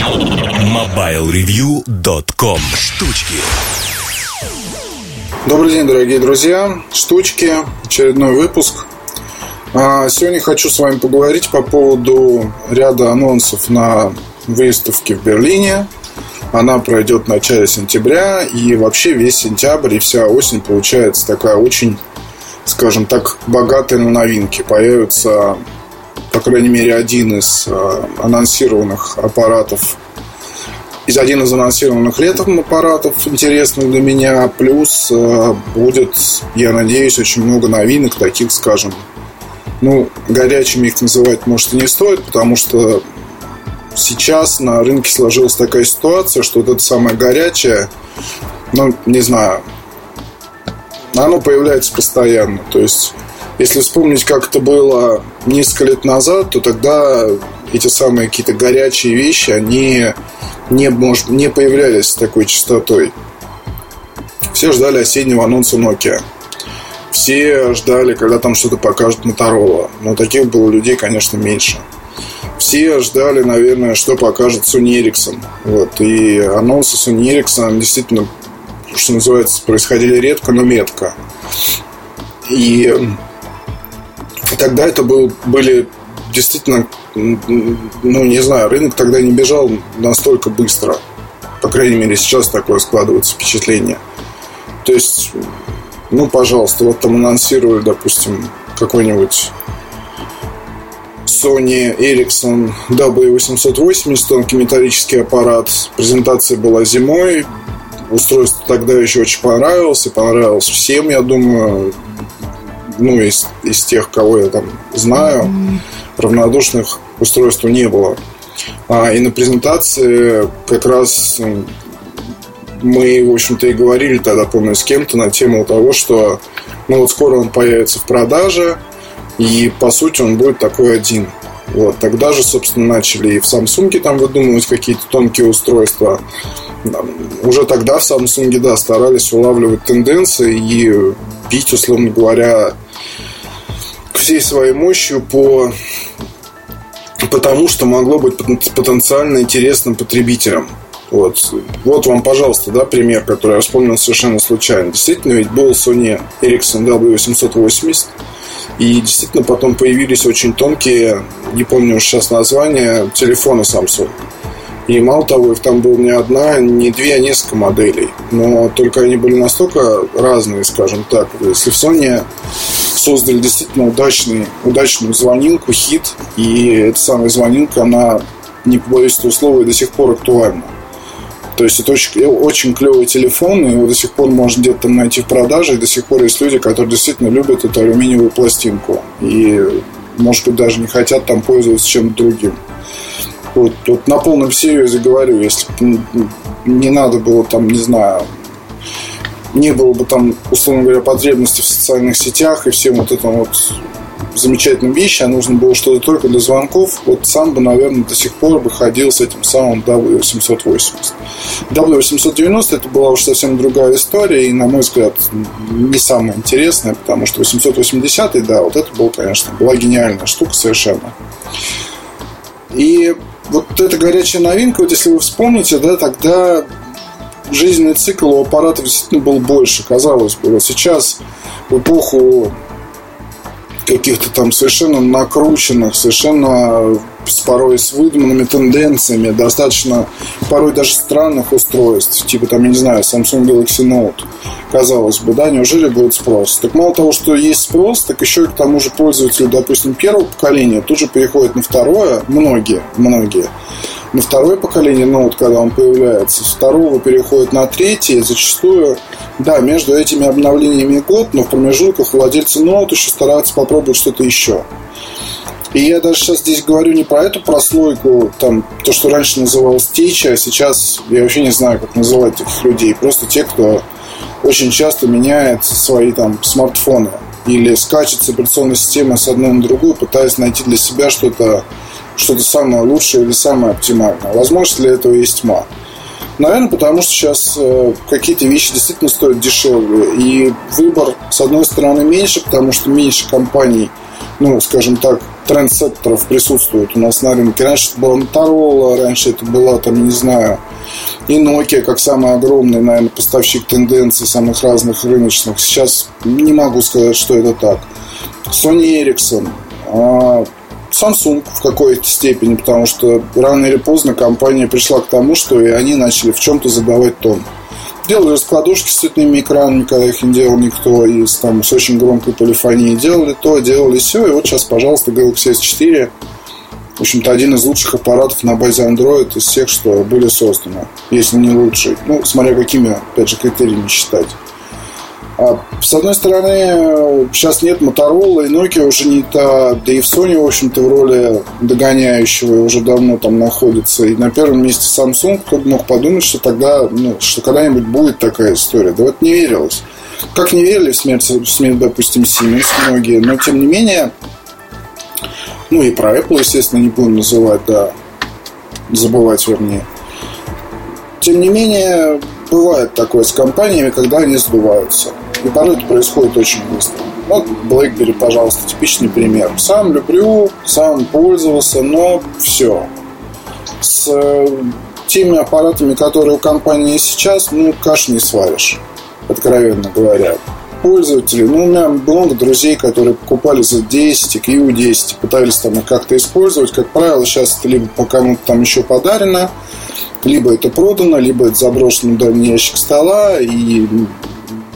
MobileReview.com Штучки Добрый день, дорогие друзья. Штучки. Очередной выпуск. А, сегодня хочу с вами поговорить по поводу ряда анонсов на выставке в Берлине. Она пройдет в начале сентября. И вообще весь сентябрь и вся осень получается такая очень, скажем так, богатая на новинки. Появится, по крайней мере, один из а, анонсированных аппаратов из один из анонсированных летом аппаратов интересных для меня. Плюс э, будет, я надеюсь, очень много новинок, таких, скажем, ну, горячими их называть, может, и не стоит, потому что сейчас на рынке сложилась такая ситуация, что вот это самое горячее, ну, не знаю, оно появляется постоянно. То есть, если вспомнить, как это было несколько лет назад, то тогда эти самые какие-то горячие вещи, они не, может, не появлялись с такой частотой. Все ждали осеннего анонса Nokia. Все ждали, когда там что-то покажет Motorola. Но таких было людей, конечно, меньше. Все ждали, наверное, что покажет Sony Ericsson. Вот. И анонсы Sony Ericsson действительно, что называется, происходили редко, но метко. И тогда это был, были действительно ну, не знаю, рынок тогда не бежал настолько быстро. По крайней мере, сейчас такое складывается впечатление. То есть, ну, пожалуйста, вот там анонсировали, допустим, какой-нибудь Sony Ericsson W880, тонкий металлический аппарат. Презентация была зимой. Устройство тогда еще очень понравилось. И понравилось всем, я думаю. Ну, из, из тех, кого я там знаю. Равнодушных устройству не было. А, и на презентации как раз мы, в общем-то, и говорили тогда, помню, с кем-то на тему того, что ну вот скоро он появится в продаже, и по сути он будет такой один. Вот. Тогда же, собственно, начали и в Samsung там выдумывать какие-то тонкие устройства. Уже тогда в Samsung, да, старались улавливать тенденции и бить, условно говоря, всей своей мощью по потому что могло быть потенциально интересным потребителям. Вот. вот вам, пожалуйста, да, пример, который я вспомнил совершенно случайно. Действительно, ведь был Sony Ericsson W880, и действительно потом появились очень тонкие, не помню уж сейчас название, телефоны Samsung. И мало того, их там было не одна, не две, а несколько моделей. Но только они были настолько разные, скажем так. Если в Sony создали действительно удачный, удачную звонилку, хит, и эта самая звонилка, она, не побоюсь этого слова, до сих пор актуальна. То есть это очень, очень клевый телефон, и его до сих пор можно где-то там найти в продаже, и до сих пор есть люди, которые действительно любят эту алюминиевую пластинку. И, может быть, даже не хотят там пользоваться чем-то другим. Вот, вот на полном серьезе говорю, если не надо было там, не знаю, не было бы там, условно говоря, потребности в социальных сетях и всем вот этом вот замечательным вещи, а нужно было что-то только для звонков, вот сам бы, наверное, до сих пор бы ходил с этим самым W880. W890 это была уж совсем другая история, и, на мой взгляд, не самая интересная, потому что 880, да, вот это был, конечно, была гениальная штука совершенно. И вот эта горячая новинка, вот если вы вспомните, да, тогда жизненный цикл у аппаратов действительно был больше, казалось бы. Сейчас в эпоху каких-то там совершенно накрученных, совершенно с порой с выдуманными тенденциями, достаточно порой даже странных устройств, типа там, я не знаю, Samsung Galaxy Note, казалось бы, да, неужели будет спрос? Так мало того, что есть спрос, так еще и к тому же пользователи, допустим, первого поколения тут же переходят на второе, многие, многие, на второе поколение ноут, когда он появляется, с второго переходит на третье, зачастую, да, между этими обновлениями год, но в промежутках владельцы ноут еще стараются попробовать что-то еще. И я даже сейчас здесь говорю не про эту прослойку, там, то, что раньше называлось теча, а сейчас я вообще не знаю, как называть таких людей. Просто те, кто очень часто меняет свои там смартфоны или скачет с операционной системы с одной на другую, пытаясь найти для себя что-то что-то самое лучшее или самое оптимальное. Возможно, для этого есть тьма. Наверное, потому что сейчас э, какие-то вещи действительно стоят дешевле. И выбор, с одной стороны, меньше, потому что меньше компаний ну, скажем так, трендсеттеров присутствует у нас на рынке. Раньше это была Motorola, раньше это была, там, не знаю, и Nokia, как самый огромный, наверное, поставщик тенденций самых разных рыночных. Сейчас не могу сказать, что это так. Sony Ericsson, а, Samsung в какой-то степени, потому что рано или поздно компания пришла к тому, что и они начали в чем-то задавать тон. Делали раскладушки с цветными экранами, когда их не делал никто, и с, там, с очень громкой полифонией. Делали то, делали все, и вот сейчас, пожалуйста, Galaxy S4 в общем-то, один из лучших аппаратов на базе Android из всех, что были созданы. Если не лучший. Ну, смотря какими, опять же, критериями считать. А, с одной стороны, сейчас нет Motorola, и Nokia уже не та, да и в Sony, в общем-то, в роли догоняющего уже давно там находится. И на первом месте Samsung, кто бы мог подумать, что тогда, ну, что когда-нибудь будет такая история. Да вот не верилось. Как не верили в смерть, в смерть допустим, Siemens многие, но тем не менее, ну и про Apple, естественно, не будем называть, да, забывать вернее. Тем не менее, бывает такое с компаниями, когда они сдуваются. И порой это происходит очень быстро. Вот BlackBerry, пожалуйста, типичный пример. Сам люблю, сам пользовался, но все. С э, теми аппаратами, которые у компании сейчас, ну, каш не сваришь, откровенно говоря. Пользователи, ну, у меня много друзей, которые покупали за 10 и Q10, пытались там их как-то использовать. Как правило, сейчас это либо по кому-то там еще подарено, либо это продано, либо это заброшено в дальний ящик стола, и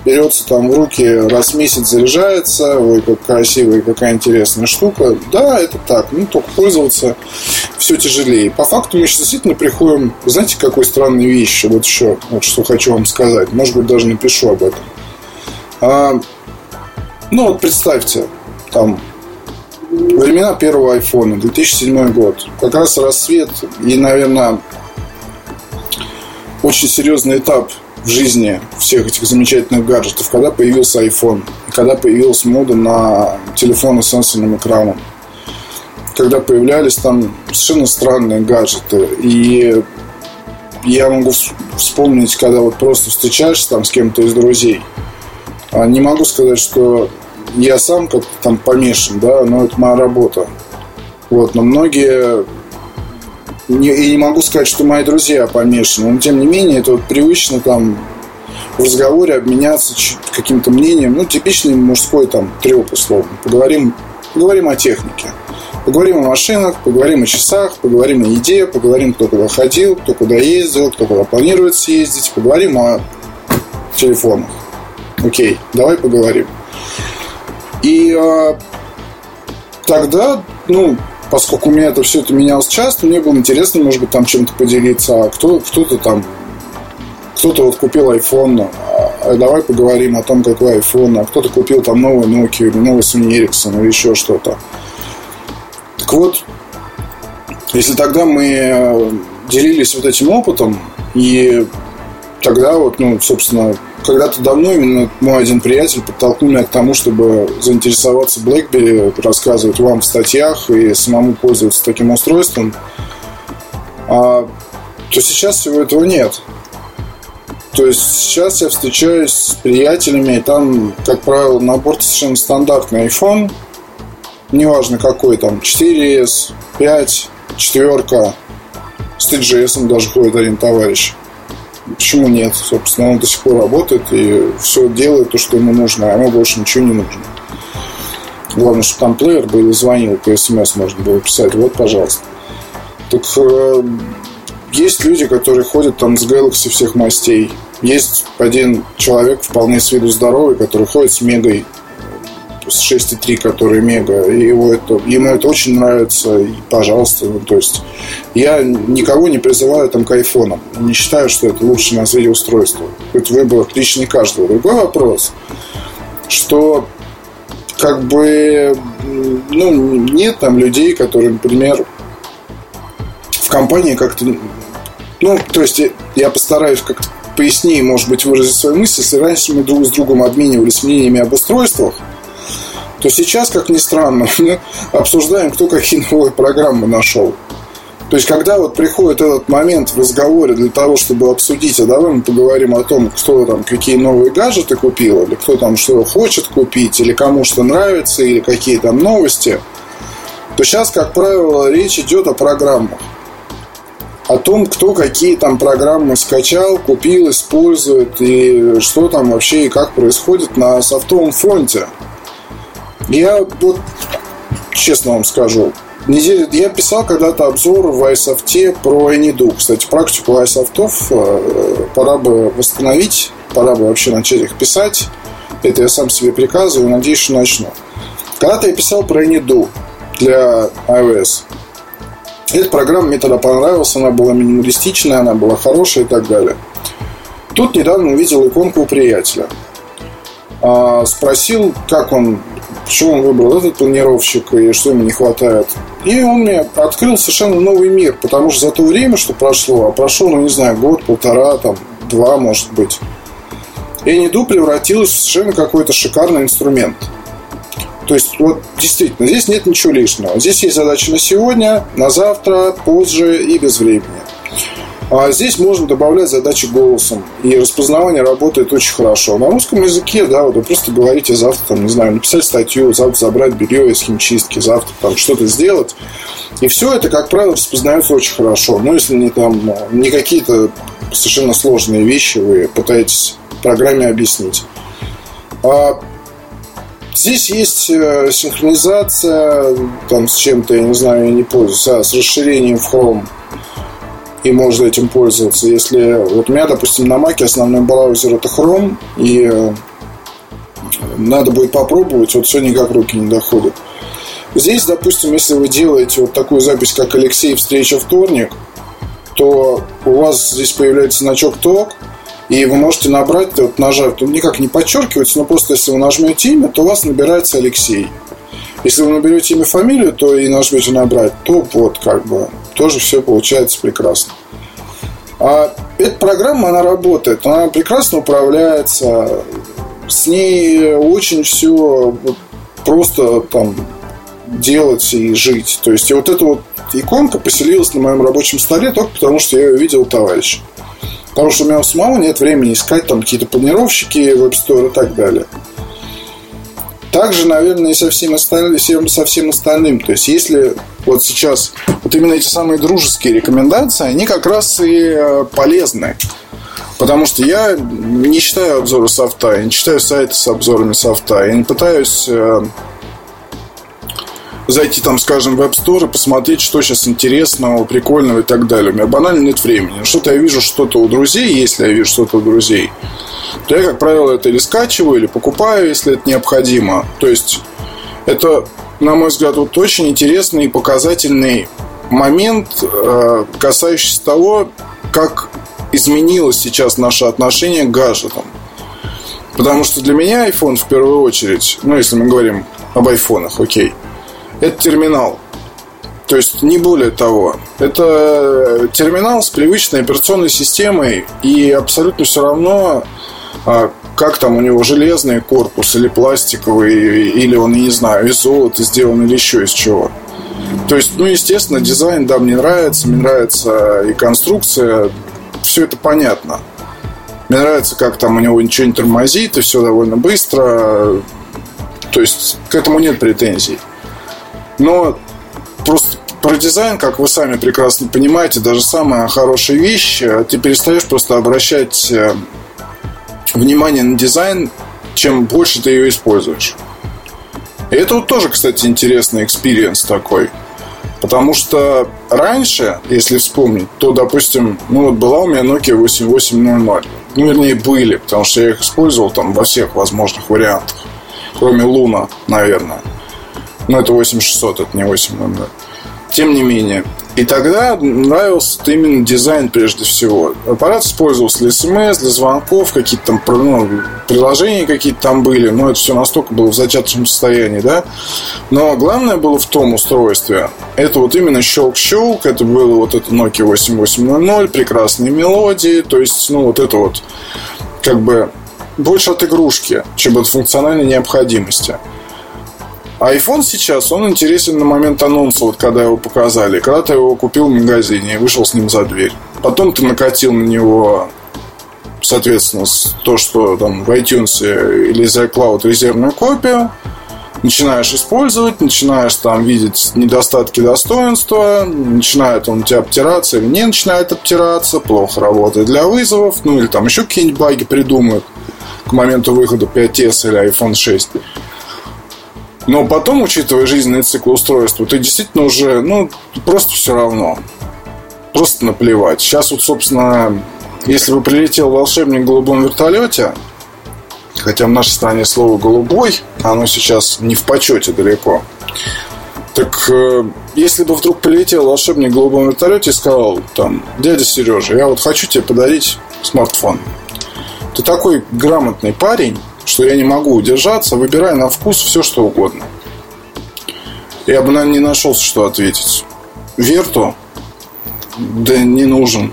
берется там в руки, раз в месяц заряжается, ой, как красивая, какая интересная штука. Да, это так, ну, только пользоваться все тяжелее. По факту мы сейчас действительно приходим, знаете, какой странной вещи, вот еще, вот что хочу вам сказать, может быть, даже напишу об этом. А, ну, вот представьте, там, времена первого айфона, 2007 год, как раз рассвет и, наверное, очень серьезный этап в жизни всех этих замечательных гаджетов, когда появился iPhone, когда появилась мода на телефоны с сенсорным экраном, когда появлялись там совершенно странные гаджеты. И я могу вспомнить, когда вот просто встречаешься там с кем-то из друзей. А не могу сказать, что я сам как-то там помешан, да, но это моя работа. Вот, но многие не, и не могу сказать, что мои друзья помешаны, но тем не менее это вот привычно там в разговоре обменяться каким-то мнением, ну, типичный мужской там треп, условно. Поговорим, поговорим о технике. Поговорим о машинах, поговорим о часах, поговорим о еде, поговорим, кто куда ходил, кто куда ездил, кто куда планирует съездить, поговорим о телефонах. Окей, давай поговорим. И э, тогда, ну, поскольку у меня это все это менялось часто, мне было интересно, может быть, там чем-то поделиться. А кто, кто-то там, кто-то вот купил iPhone, а давай поговорим о том, какой iPhone, а кто-то купил там новый Nokia или новый Sony Ericsson или еще что-то. Так вот, если тогда мы делились вот этим опытом, и тогда вот, ну, собственно, когда-то давно именно мой один приятель подтолкнул меня к тому, чтобы заинтересоваться BlackBerry, рассказывать вам в статьях и самому пользоваться таким устройством, а, то сейчас всего этого нет. То есть сейчас я встречаюсь с приятелями, и там, как правило, набор совершенно стандартный iPhone, неважно какой там, 4S, 5, 4, с TGS даже ходит один товарищ. Почему нет? Собственно, он до сих пор работает и все делает то, что ему нужно, а ему больше ничего не нужно. Главное, чтобы там плеер был и звонил, по смс можно было писать. Вот, пожалуйста. Так э, есть люди, которые ходят там с Galaxy всех мастей. Есть один человек, вполне с виду здоровый, который ходит с Мегой с 6.3, который мега, его это, ему это очень нравится, и пожалуйста, ну, то есть я никого не призываю там к айфонам, не считаю, что это лучшее на свете устройство. Это выбор личный каждого. Другой вопрос, что как бы ну, нет там людей, которые, например, в компании как-то ну, то есть я постараюсь как-то пояснее, может быть, выразить свою мысль. Если раньше мы друг с другом обменивались мнениями об устройствах, то сейчас, как ни странно, мы обсуждаем, кто какие новые программы нашел. То есть, когда вот приходит этот момент в разговоре для того, чтобы обсудить, а давай мы поговорим о том, кто там какие новые гаджеты купил, или кто там что хочет купить, или кому что нравится, или какие там новости, то сейчас, как правило, речь идет о программах. О том, кто какие там программы скачал, купил, использует, и что там вообще и как происходит на софтовом фронте. Я вот честно вам скажу, Неделю, я писал когда-то обзор в iSoft про Anydo. Кстати, практику iSoft э, пора бы восстановить, пора бы вообще начать их писать. Это я сам себе приказываю, надеюсь, что начну. Когда-то я писал про Anydo для iOS. Эта программа мне тогда понравилась, она была минималистичная, она была хорошая и так далее. Тут недавно увидел иконку у приятеля. А, спросил, как он почему он выбрал этот планировщик и что ему не хватает. И он мне открыл совершенно новый мир, потому что за то время, что прошло, а прошло, ну не знаю, год, полтора, там, два, может быть, Эниду превратилась в совершенно какой-то шикарный инструмент. То есть, вот действительно, здесь нет ничего лишнего. Здесь есть задача на сегодня, на завтра, позже и без времени. А здесь можно добавлять задачи голосом. И распознавание работает очень хорошо. На русском языке, да, вот вы просто говорите завтра, там, не знаю, написать статью, завтра забрать белье из химчистки, завтра там что-то сделать. И все это, как правило, распознается очень хорошо. Но если не там не какие-то совершенно сложные вещи вы пытаетесь программе объяснить. А Здесь есть э, синхронизация там, с чем-то, я не знаю, я не пользуюсь, а, с расширением в Chrome и можно этим пользоваться. Если вот у меня, допустим, на Маке основной браузер это Chrome, и э, надо будет попробовать, вот все никак руки не доходят. Здесь, допустим, если вы делаете вот такую запись, как Алексей встреча вторник, то у вас здесь появляется значок ТОК, и вы можете набрать, вот нажав, тут никак не подчеркивается, но просто если вы нажмете имя, то у вас набирается Алексей. Если вы наберете имя, фамилию, то и нажмете набрать, то вот как бы тоже все получается прекрасно. А эта программа, она работает, она прекрасно управляется, с ней очень все просто там делать и жить. То есть и вот эта вот иконка поселилась на моем рабочем столе только потому, что я ее видел у товарища. Потому что у меня у самого нет времени искать там какие-то планировщики, веб-стор и так далее. Также, наверное, и со всем, остальным, со всем остальным. То есть, если вот сейчас вот именно эти самые дружеские рекомендации, они как раз и э, полезны. Потому что я не читаю обзоры софта, я не читаю сайты с обзорами софта, я не пытаюсь э, зайти там, скажем, в App Store и посмотреть, что сейчас интересного, прикольного и так далее. У меня банально нет времени. Что-то я вижу что-то у друзей, если я вижу что-то у друзей, то я, как правило, это или скачиваю, или покупаю, если это необходимо. То есть, это, на мой взгляд, вот очень интересный и показательный момент, э, касающийся того, как изменилось сейчас наше отношение к гаджетам. Потому что для меня iPhone в первую очередь, ну, если мы говорим об айфонах, окей, это терминал. То есть не более того. Это терминал с привычной операционной системой и абсолютно все равно, а, как там у него железный корпус или пластиковый, или он, не знаю, из золота сделан или еще из чего. То есть, ну, естественно, дизайн, да, мне нравится, мне нравится и конструкция, все это понятно. Мне нравится, как там у него ничего не тормозит, и все довольно быстро. То есть, к этому нет претензий. Но просто про дизайн, как вы сами прекрасно понимаете, даже самая хорошая вещь, э, ты перестаешь просто обращать э, внимание на дизайн, чем больше ты ее используешь. И это вот тоже, кстати, интересный experience такой. Потому что раньше, если вспомнить, то, допустим, ну вот была у меня Nokia 8800. Ну, вернее, были, потому что я их использовал там во всех возможных вариантах. Кроме Луна, наверное. Но это 8600, это не 800. Тем не менее. И тогда нравился именно дизайн прежде всего. Аппарат использовался для смс, для звонков, какие-то там ну, приложения какие-то там были, но это все настолько было в зачаточном состоянии, да. Но главное было в том устройстве, это вот именно щелк-щелк, это было вот это Nokia 8800, прекрасные мелодии, то есть, ну, вот это вот как бы больше от игрушки, чем от функциональной необходимости. IPhone сейчас, он интересен на момент анонса, вот когда его показали. Когда ты его купил в магазине и вышел с ним за дверь. Потом ты накатил на него, соответственно, то, что там в iTunes или за iCloud резервную копию начинаешь использовать, начинаешь там видеть недостатки достоинства, начинает он тебя обтираться или не начинает обтираться, плохо работает для вызовов, ну или там еще какие-нибудь баги придумают к моменту выхода 5s или iPhone 6. Но потом, учитывая жизненный цикл устройства, ты действительно уже, ну, просто все равно. Просто наплевать. Сейчас вот, собственно, если бы прилетел волшебник в голубом вертолете, Хотя в нашей стране слово «голубой», оно сейчас не в почете далеко. Так э, если бы вдруг прилетел волшебник в голубом вертолете и сказал, там, дядя Сережа, я вот хочу тебе подарить смартфон. Ты такой грамотный парень, что я не могу удержаться, выбирай на вкус все, что угодно. Я бы, наверное, не нашелся, что ответить. Верту? Да не нужен.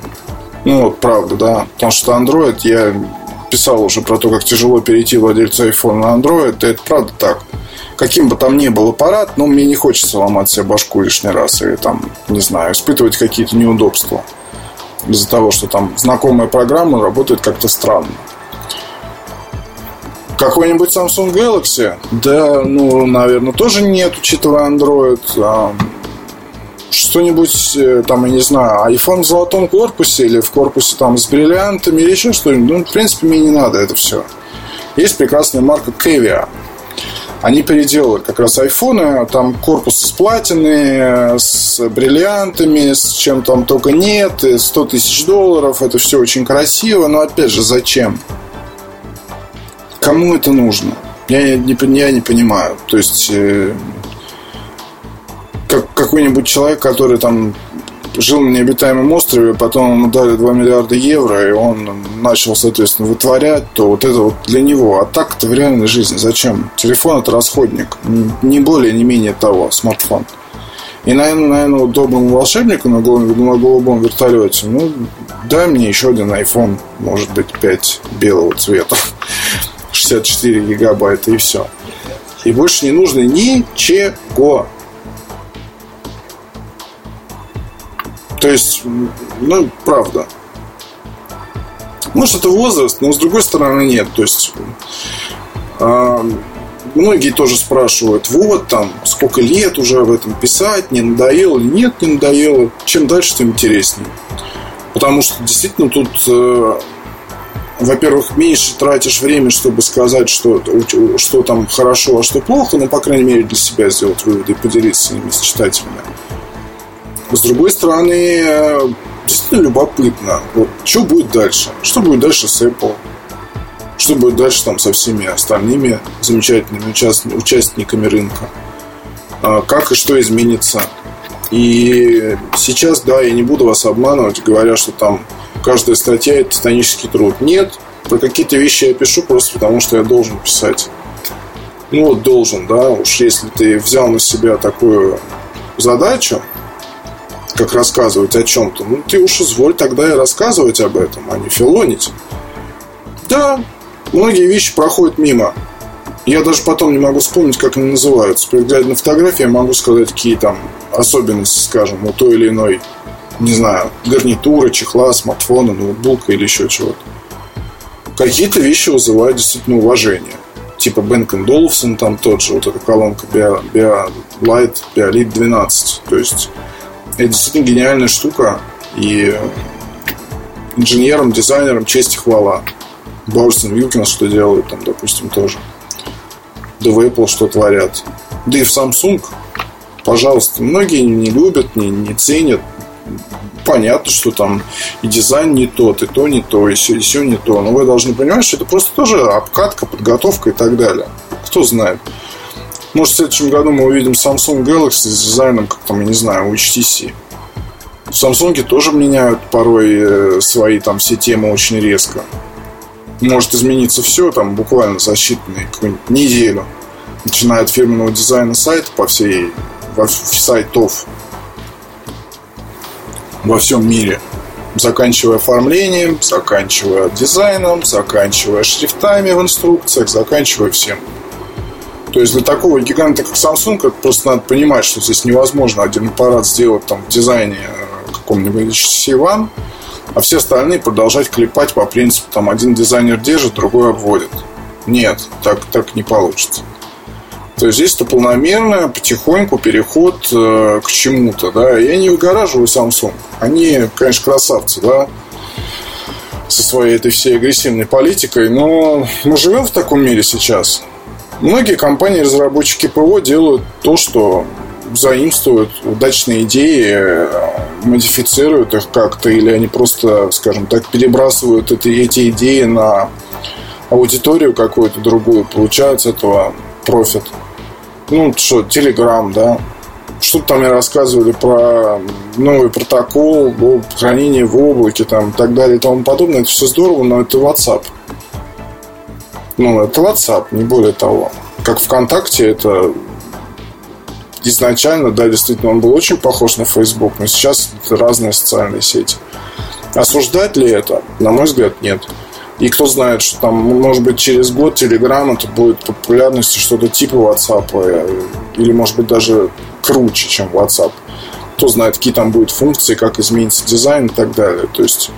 Ну, вот правда, да. Потому что Android я писал уже про то, как тяжело перейти владельцу iPhone на Android, это правда так. Каким бы там ни был аппарат, но мне не хочется ломать себе башку лишний раз или там, не знаю, испытывать какие-то неудобства из-за того, что там знакомая программа работает как-то странно. Какой-нибудь Samsung Galaxy? Да, ну, наверное, тоже нет, учитывая Android. А, что-нибудь, э, там, я не знаю, iPhone в золотом корпусе или в корпусе там с бриллиантами или еще что-нибудь, ну, в принципе, мне не надо это все. Есть прекрасная марка Kevia. Они переделали как раз айфоны, там корпус из платины, с бриллиантами, с чем там только нет, 100 тысяч долларов, это все очень красиво, но опять же, зачем? Кому это нужно? Я не, я не понимаю. То есть, э, как какой-нибудь человек, который там жил на необитаемом острове, потом ему дали 2 миллиарда евро, и он начал, соответственно, вытворять, то вот это вот для него. А так это в реальной жизни. Зачем? Телефон это расходник. Не более, не менее того, смартфон. И, наверное, наверное вот волшебнику на голубом, на голубом вертолете, ну, дай мне еще один iPhone, может быть, 5 белого цвета, 64 гигабайта и все. И больше не нужно ничего. То есть, ну, правда. Может, это возраст, но с другой стороны нет. То есть, э, многие тоже спрашивают, вот там, сколько лет уже в этом писать, не надоело или нет, не надоело. Чем дальше, тем интереснее. Потому что действительно тут, э, во-первых, меньше тратишь время, чтобы сказать, что, что там хорошо, а что плохо, но, по крайней мере, для себя сделать выводы и поделиться ими с читателями. С другой стороны, э, действительно любопытно. Вот, что будет дальше? Что будет дальше с Apple? Что будет дальше там со всеми остальными замечательными участниками рынка? А как и что изменится? И сейчас, да, я не буду вас обманывать, говоря, что там каждая статья – это титанический труд. Нет, про какие-то вещи я пишу просто потому, что я должен писать. Ну вот должен, да, уж если ты взял на себя такую задачу, как рассказывать о чем-то, ну ты уж изволь тогда и рассказывать об этом, а не филонить. Да, многие вещи проходят мимо. Я даже потом не могу вспомнить, как они называются. При на фотографии я могу сказать, какие там особенности, скажем, у той или иной, не знаю, гарнитуры, чехла, смартфона, ноутбука или еще чего-то. Какие-то вещи вызывают действительно уважение. Типа Бенк Долфсон, там тот же, вот эта колонка Bio, Bio Light, Biolite 12. То есть это действительно гениальная штука. И инженерам, дизайнерам честь и хвала. Борстон Вилкинс что делают там, допустим, тоже. Да в Apple что творят. Да и в Samsung, пожалуйста, многие не любят, не, не ценят. Понятно, что там и дизайн не тот, и то не то, и все, и все не то. Но вы должны понимать, что это просто тоже обкатка, подготовка и так далее. Кто знает. Может, в следующем году мы увидим Samsung Galaxy с дизайном, как там, я не знаю, у HTC. В Samsung тоже меняют порой э, свои там все темы очень резко. Может измениться все там буквально за считанные какую-нибудь неделю. Начиная от фирменного дизайна сайта по всей сайтов во всем мире. Заканчивая оформлением, заканчивая дизайном, заканчивая шрифтами в инструкциях, заканчивая всем. То есть для такого гиганта, как Samsung, это просто надо понимать, что здесь невозможно один аппарат сделать там в дизайне э, каком-нибудь HTC One, а все остальные продолжать клепать по принципу, там один дизайнер держит, другой обводит. Нет, так, так не получится. То есть здесь это полномерно, потихоньку переход э, к чему-то, да. Я не выгораживаю Samsung. Они, конечно, красавцы, да, со своей этой всей агрессивной политикой, но мы живем в таком мире сейчас. Многие компании-разработчики ПО делают то, что заимствуют удачные идеи, модифицируют их как-то, или они просто, скажем так, перебрасывают эти, эти идеи на аудиторию какую-то другую, получают с этого профит. Ну, что, Telegram, да, что-то там мне рассказывали про новый протокол, хранение в облаке там, и так далее и тому подобное. Это все здорово, но это WhatsApp. Ну, это WhatsApp, не более того. Как ВКонтакте, это изначально, да, действительно, он был очень похож на Facebook, но сейчас это разные социальные сети. Осуждать ли это? На мой взгляд, нет. И кто знает, что там, может быть, через год Telegram это будет популярностью что-то типа WhatsApp, э, или, может быть, даже круче, чем WhatsApp. Кто знает, какие там будут функции, как изменится дизайн и так далее. То есть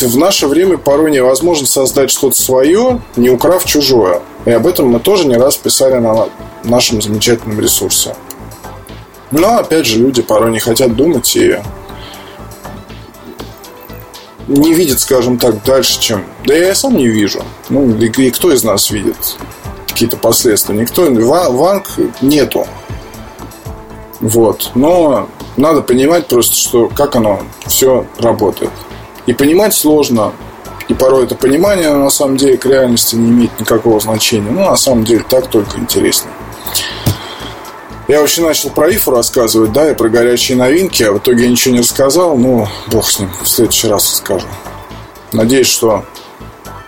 в наше время порой невозможно создать что-то свое, не украв чужое. И об этом мы тоже не раз писали на нашем замечательном ресурсе. Но, опять же, люди порой не хотят думать и не видят, скажем так, дальше, чем... Да я сам не вижу. Ну, и, и кто из нас видит какие-то последствия? Никто. Ванг нету. Вот. Но надо понимать просто, что как оно все работает. И понимать сложно. И порой это понимание на самом деле к реальности не имеет никакого значения. Ну, на самом деле так только интереснее. Я вообще начал про ИФУ рассказывать, да, и про горячие новинки, а в итоге я ничего не рассказал. Ну, бог с ним, в следующий раз расскажу. Надеюсь, что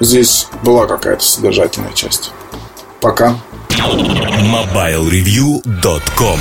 здесь была какая-то содержательная часть. Пока. MobileReview.com